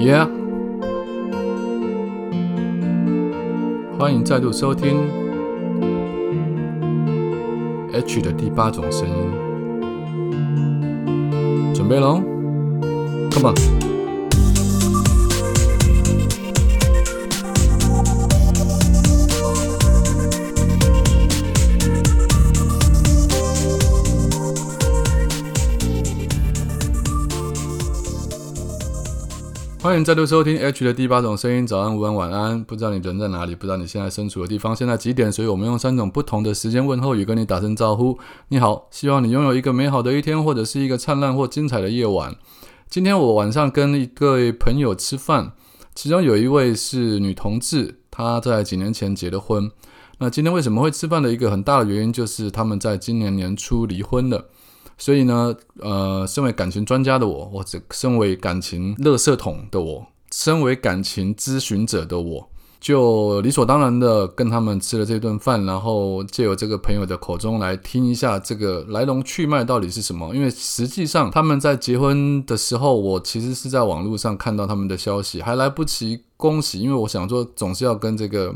Yeah，欢迎再度收听 H 的第八种声音，准备喽，Come on！欢迎再度收听 H 的第八种声音。早安、午安、晚安。不知道你人在哪里，不知道你现在身处的地方现在几点，所以我们用三种不同的时间问候语跟你打声招呼。你好，希望你拥有一个美好的一天，或者是一个灿烂或精彩的夜晚。今天我晚上跟一个朋友吃饭，其中有一位是女同志，她在几年前结的婚。那今天为什么会吃饭的一个很大的原因，就是他们在今年年初离婚了。所以呢，呃，身为感情专家的我，或者身为感情垃圾桶的我，身为感情咨询者的我，就理所当然的跟他们吃了这顿饭，然后借由这个朋友的口中来听一下这个来龙去脉到底是什么。因为实际上他们在结婚的时候，我其实是在网络上看到他们的消息，还来不及恭喜，因为我想说总是要跟这个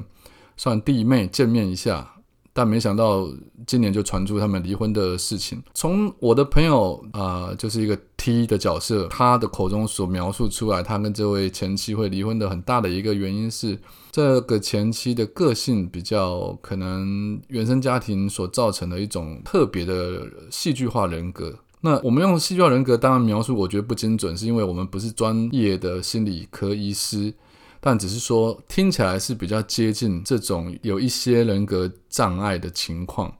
算弟妹见面一下。但没想到今年就传出他们离婚的事情。从我的朋友啊，就是一个 T 的角色，他的口中所描述出来，他跟这位前妻会离婚的很大的一个原因是，这个前妻的个性比较可能原生家庭所造成的一种特别的戏剧化人格。那我们用戏剧化人格当然描述，我觉得不精准，是因为我们不是专业的心理科医师。但只是说听起来是比较接近这种有一些人格障碍的情况。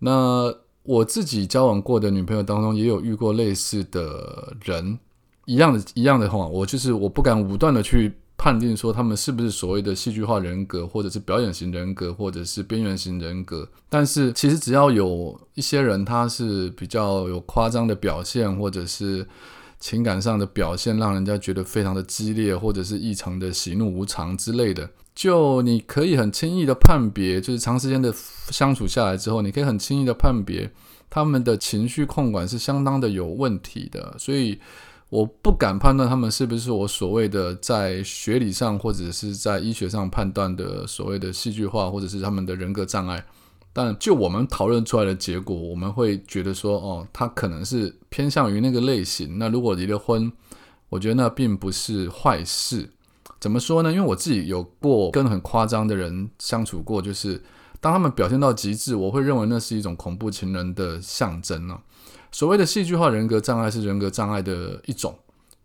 那我自己交往过的女朋友当中也有遇过类似的人，一样的一样的话，我就是我不敢武断的去判定说他们是不是所谓的戏剧化人格，或者是表演型人格，或者是边缘型人格。但是其实只要有一些人他是比较有夸张的表现，或者是。情感上的表现让人家觉得非常的激烈，或者是异常的喜怒无常之类的，就你可以很轻易的判别，就是长时间的相处下来之后，你可以很轻易的判别他们的情绪控管是相当的有问题的，所以我不敢判断他们是不是我所谓的在学理上或者是在医学上判断的所谓的戏剧化，或者是他们的人格障碍。但就我们讨论出来的结果，我们会觉得说，哦，他可能是偏向于那个类型。那如果离了婚，我觉得那并不是坏事。怎么说呢？因为我自己有过跟很夸张的人相处过，就是当他们表现到极致，我会认为那是一种恐怖情人的象征呢。所谓的戏剧化人格障碍是人格障碍的一种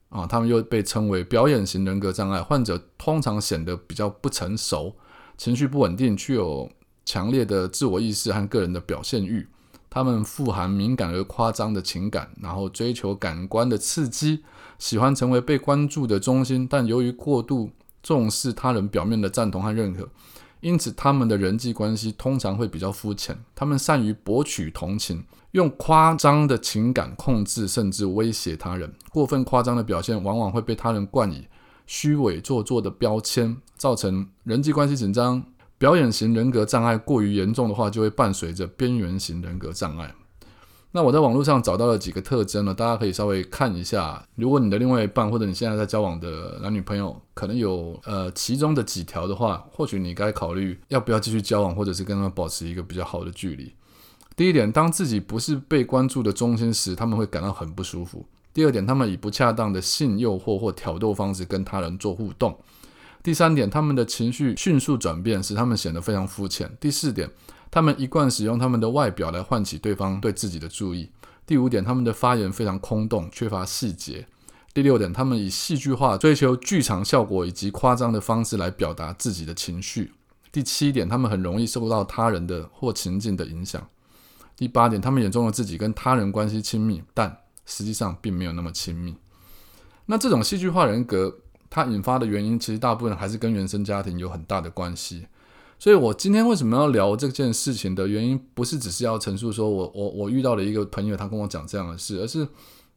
啊，他们又被称为表演型人格障碍。患者通常显得比较不成熟，情绪不稳定，具有。强烈的自我意识和个人的表现欲，他们富含敏感而夸张的情感，然后追求感官的刺激，喜欢成为被关注的中心。但由于过度重视他人表面的赞同和认可，因此他们的人际关系通常会比较肤浅。他们善于博取同情，用夸张的情感控制甚至威胁他人。过分夸张的表现往往会被他人冠以虚伪做作的标签，造成人际关系紧张。表演型人格障碍过于严重的话，就会伴随着边缘型人格障碍。那我在网络上找到了几个特征呢，大家可以稍微看一下。如果你的另外一半或者你现在在交往的男女朋友，可能有呃其中的几条的话，或许你该考虑要不要继续交往，或者是跟他们保持一个比较好的距离。第一点，当自己不是被关注的中心时，他们会感到很不舒服。第二点，他们以不恰当的性诱惑或挑逗方式跟他人做互动。第三点，他们的情绪迅速转变，使他们显得非常肤浅。第四点，他们一贯使用他们的外表来唤起对方对自己的注意。第五点，他们的发言非常空洞，缺乏细节。第六点，他们以戏剧化、追求剧场效果以及夸张的方式来表达自己的情绪。第七点，他们很容易受到他人的或情境的影响。第八点，他们眼中的自己跟他人关系亲密，但实际上并没有那么亲密。那这种戏剧化人格。它引发的原因，其实大部分还是跟原生家庭有很大的关系。所以我今天为什么要聊这件事情的原因，不是只是要陈述说我我我遇到了一个朋友，他跟我讲这样的事，而是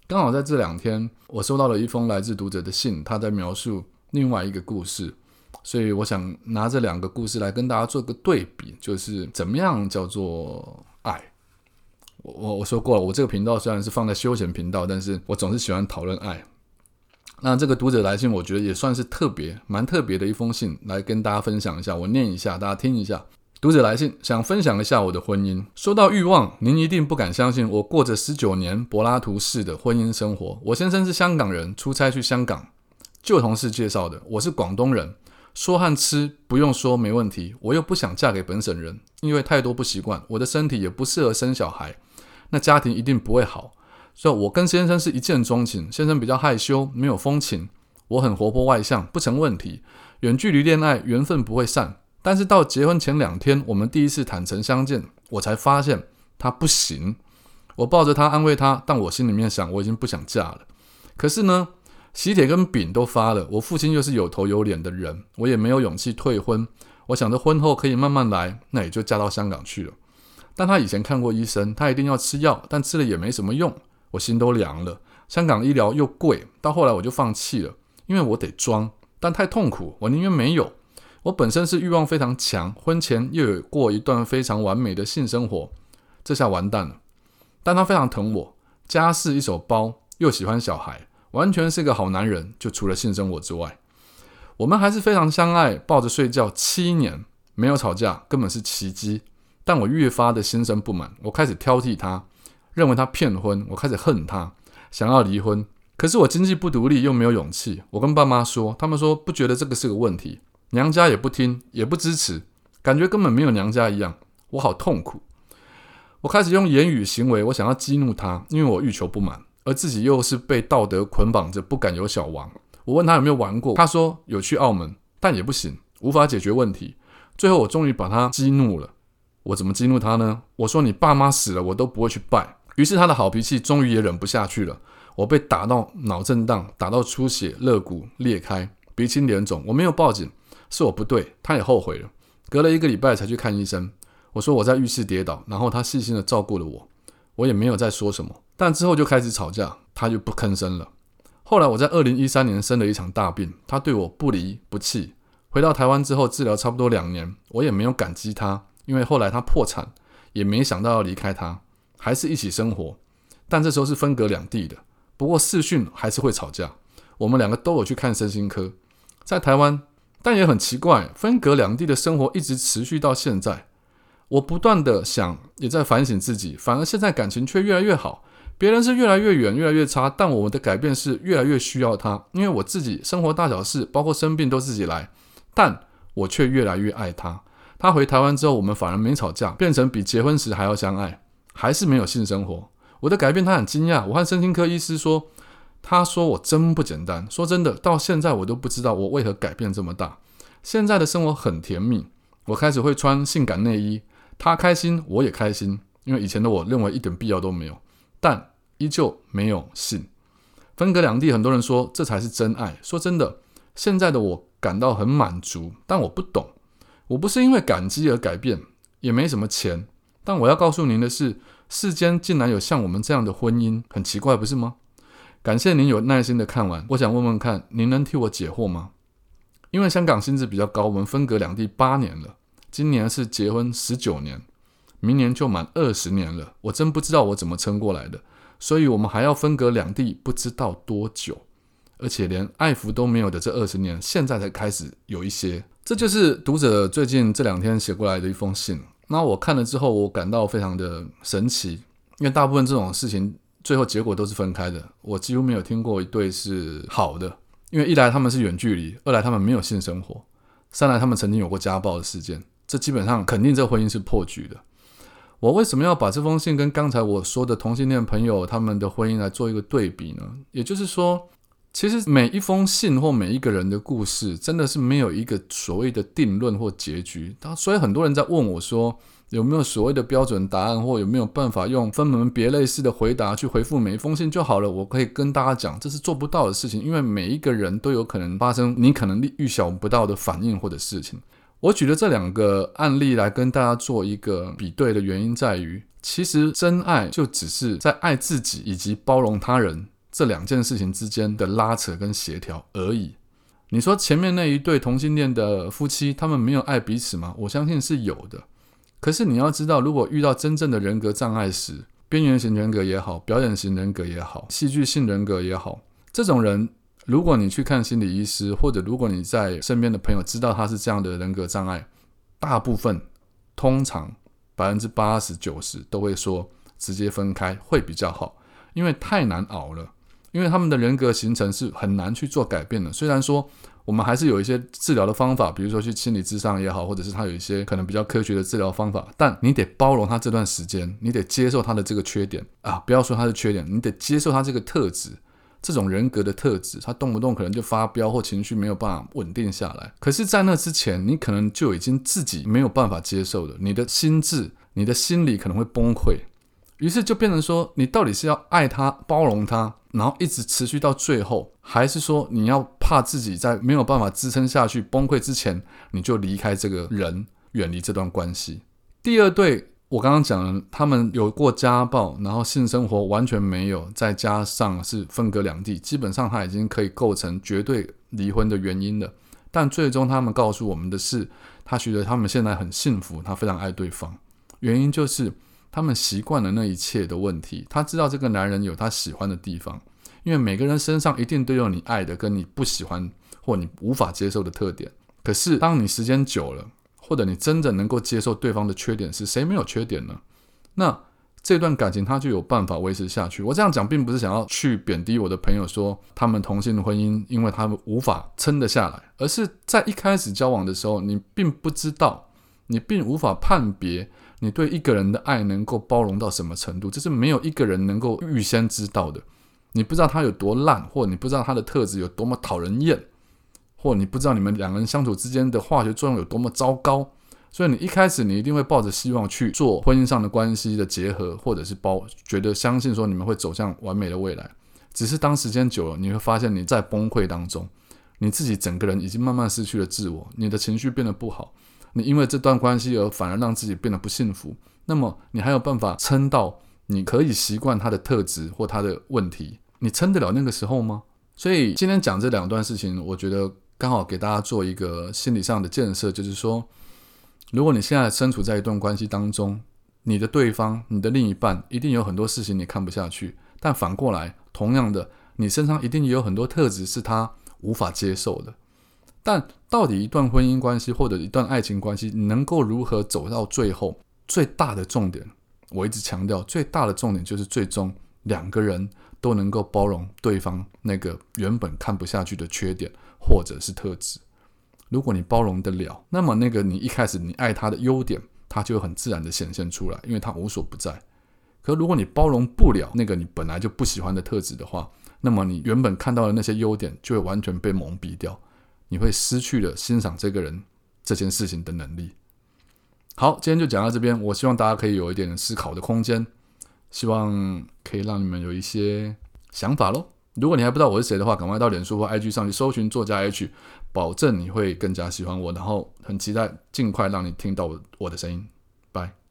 刚好在这两天，我收到了一封来自读者的信，他在描述另外一个故事。所以我想拿这两个故事来跟大家做个对比，就是怎么样叫做爱。我我我说过了，我这个频道虽然是放在休闲频道，但是我总是喜欢讨论爱。那这个读者来信，我觉得也算是特别、蛮特别的一封信，来跟大家分享一下。我念一下，大家听一下。读者来信，想分享一下我的婚姻。说到欲望，您一定不敢相信，我过着十九年柏拉图式的婚姻生活。我先生是香港人，出差去香港，旧同事介绍的。我是广东人，说和吃不用说没问题。我又不想嫁给本省人，因为太多不习惯，我的身体也不适合生小孩，那家庭一定不会好。所以，我跟先生是一见钟情。先生比较害羞，没有风情，我很活泼外向，不成问题。远距离恋爱，缘分不会散。但是到结婚前两天，我们第一次坦诚相见，我才发现他不行。我抱着他安慰他，但我心里面想，我已经不想嫁了。可是呢，喜帖跟饼都发了，我父亲又是有头有脸的人，我也没有勇气退婚。我想着婚后可以慢慢来，那也就嫁到香港去了。但他以前看过医生，他一定要吃药，但吃了也没什么用，我心都凉了。香港医疗又贵，到后来我就放弃了，因为我得装，但太痛苦，我宁愿没有。我本身是欲望非常强，婚前又有过一段非常完美的性生活，这下完蛋了。但他非常疼我，家事一手包，又喜欢小孩，完全是个好男人。就除了性生活之外，我们还是非常相爱，抱着睡觉七年没有吵架，根本是奇迹。但我越发的心生不满，我开始挑剔他，认为他骗婚，我开始恨他，想要离婚。可是我经济不独立，又没有勇气。我跟爸妈说，他们说不觉得这个是个问题。娘家也不听，也不支持，感觉根本没有娘家一样，我好痛苦。我开始用言语行为，我想要激怒他，因为我欲求不满，而自己又是被道德捆绑着，不敢有小王。我问他有没有玩过，他说有去澳门，但也不行，无法解决问题。最后我终于把他激怒了。我怎么激怒他呢？我说你爸妈死了，我都不会去拜。于是他的好脾气终于也忍不下去了。我被打到脑震荡，打到出血，肋骨裂开，鼻青脸肿。我没有报警。是我不对，他也后悔了。隔了一个礼拜才去看医生。我说我在浴室跌倒，然后他细心的照顾了我，我也没有再说什么。但之后就开始吵架，他就不吭声了。后来我在二零一三年生了一场大病，他对我不离不弃。回到台湾之后治疗差不多两年，我也没有感激他，因为后来他破产，也没想到要离开他，还是一起生活。但这时候是分隔两地的，不过视讯还是会吵架。我们两个都有去看身心科，在台湾。但也很奇怪，分隔两地的生活一直持续到现在。我不断的想，也在反省自己，反而现在感情却越来越好。别人是越来越远，越来越差，但我们的改变是越来越需要他。因为我自己生活大小事，包括生病都自己来，但我却越来越爱他。他回台湾之后，我们反而没吵架，变成比结婚时还要相爱，还是没有性生活。我的改变，他很惊讶。我和身心科医师说。他说：“我真不简单。说真的，到现在我都不知道我为何改变这么大。现在的生活很甜蜜，我开始会穿性感内衣，他开心，我也开心。因为以前的我认为一点必要都没有，但依旧没有性。分隔两地，很多人说这才是真爱。说真的，现在的我感到很满足，但我不懂。我不是因为感激而改变，也没什么钱。但我要告诉您的是，世间竟然有像我们这样的婚姻，很奇怪，不是吗？”感谢您有耐心的看完，我想问问看，您能替我解惑吗？因为香港薪资比较高，我们分隔两地八年了，今年是结婚十九年，明年就满二十年了，我真不知道我怎么撑过来的。所以，我们还要分隔两地不知道多久，而且连爱抚都没有的这二十年，现在才开始有一些。这就是读者最近这两天写过来的一封信。那我看了之后，我感到非常的神奇，因为大部分这种事情。最后结果都是分开的，我几乎没有听过一对是好的，因为一来他们是远距离，二来他们没有性生活，三来他们曾经有过家暴的事件，这基本上肯定这婚姻是破局的。我为什么要把这封信跟刚才我说的同性恋朋友他们的婚姻来做一个对比呢？也就是说，其实每一封信或每一个人的故事，真的是没有一个所谓的定论或结局。所以很多人在问我说。有没有所谓的标准答案，或有没有办法用分门别类式的回答去回复每一封信就好了？我可以跟大家讲，这是做不到的事情，因为每一个人都有可能发生你可能预想不到的反应或者事情。我举了这两个案例来跟大家做一个比对的原因在于，其实真爱就只是在爱自己以及包容他人这两件事情之间的拉扯跟协调而已。你说前面那一对同性恋的夫妻，他们没有爱彼此吗？我相信是有的。可是你要知道，如果遇到真正的人格障碍时，边缘型人格也好，表演型人格也好，戏剧性人格也好，这种人如果你去看心理医师，或者如果你在身边的朋友知道他是这样的人格障碍，大部分通常百分之八十九十都会说直接分开会比较好，因为太难熬了。因为他们的人格形成是很难去做改变的。虽然说我们还是有一些治疗的方法，比如说去心理智商也好，或者是他有一些可能比较科学的治疗方法，但你得包容他这段时间，你得接受他的这个缺点啊！不要说他的缺点，你得接受他这个特质，这种人格的特质，他动不动可能就发飙或情绪没有办法稳定下来。可是，在那之前，你可能就已经自己没有办法接受了，你的心智、你的心理可能会崩溃。于是就变成说，你到底是要爱他、包容他，然后一直持续到最后，还是说你要怕自己在没有办法支撑下去、崩溃之前，你就离开这个人，远离这段关系？第二对，我刚刚讲了，他们有过家暴，然后性生活完全没有，再加上是分隔两地，基本上他已经可以构成绝对离婚的原因了。但最终他们告诉我们的是，他觉得他们现在很幸福，他非常爱对方，原因就是。他们习惯了那一切的问题，他知道这个男人有他喜欢的地方，因为每个人身上一定都有你爱的跟你不喜欢或你无法接受的特点。可是当你时间久了，或者你真的能够接受对方的缺点，是谁没有缺点呢？那这段感情他就有办法维持下去。我这样讲并不是想要去贬低我的朋友，说他们同性的婚姻，因为他们无法撑得下来，而是在一开始交往的时候，你并不知道，你并无法判别。你对一个人的爱能够包容到什么程度？这是没有一个人能够预先知道的。你不知道他有多烂，或你不知道他的特质有多么讨人厌，或你不知道你们两个人相处之间的化学作用有多么糟糕。所以你一开始你一定会抱着希望去做婚姻上的关系的结合，或者是包觉得相信说你们会走向完美的未来。只是当时间久了，你会发现你在崩溃当中，你自己整个人已经慢慢失去了自我，你的情绪变得不好。你因为这段关系而反而让自己变得不幸福，那么你还有办法撑到你可以习惯他的特质或他的问题？你撑得了那个时候吗？所以今天讲这两段事情，我觉得刚好给大家做一个心理上的建设，就是说，如果你现在身处在一段关系当中，你的对方、你的另一半一定有很多事情你看不下去，但反过来，同样的，你身上一定也有很多特质是他无法接受的。但到底一段婚姻关系或者一段爱情关系能够如何走到最后？最大的重点，我一直强调，最大的重点就是最终两个人都能够包容对方那个原本看不下去的缺点或者是特质。如果你包容得了，那么那个你一开始你爱他的优点，他就很自然的显现出来，因为他无所不在。可如果你包容不了那个你本来就不喜欢的特质的话，那么你原本看到的那些优点就会完全被蒙蔽掉。你会失去了欣赏这个人这件事情的能力。好，今天就讲到这边。我希望大家可以有一点思考的空间，希望可以让你们有一些想法喽。如果你还不知道我是谁的话，赶快到脸书或 IG 上去搜寻作家 H，保证你会更加喜欢我，然后很期待尽快让你听到我的声音。拜。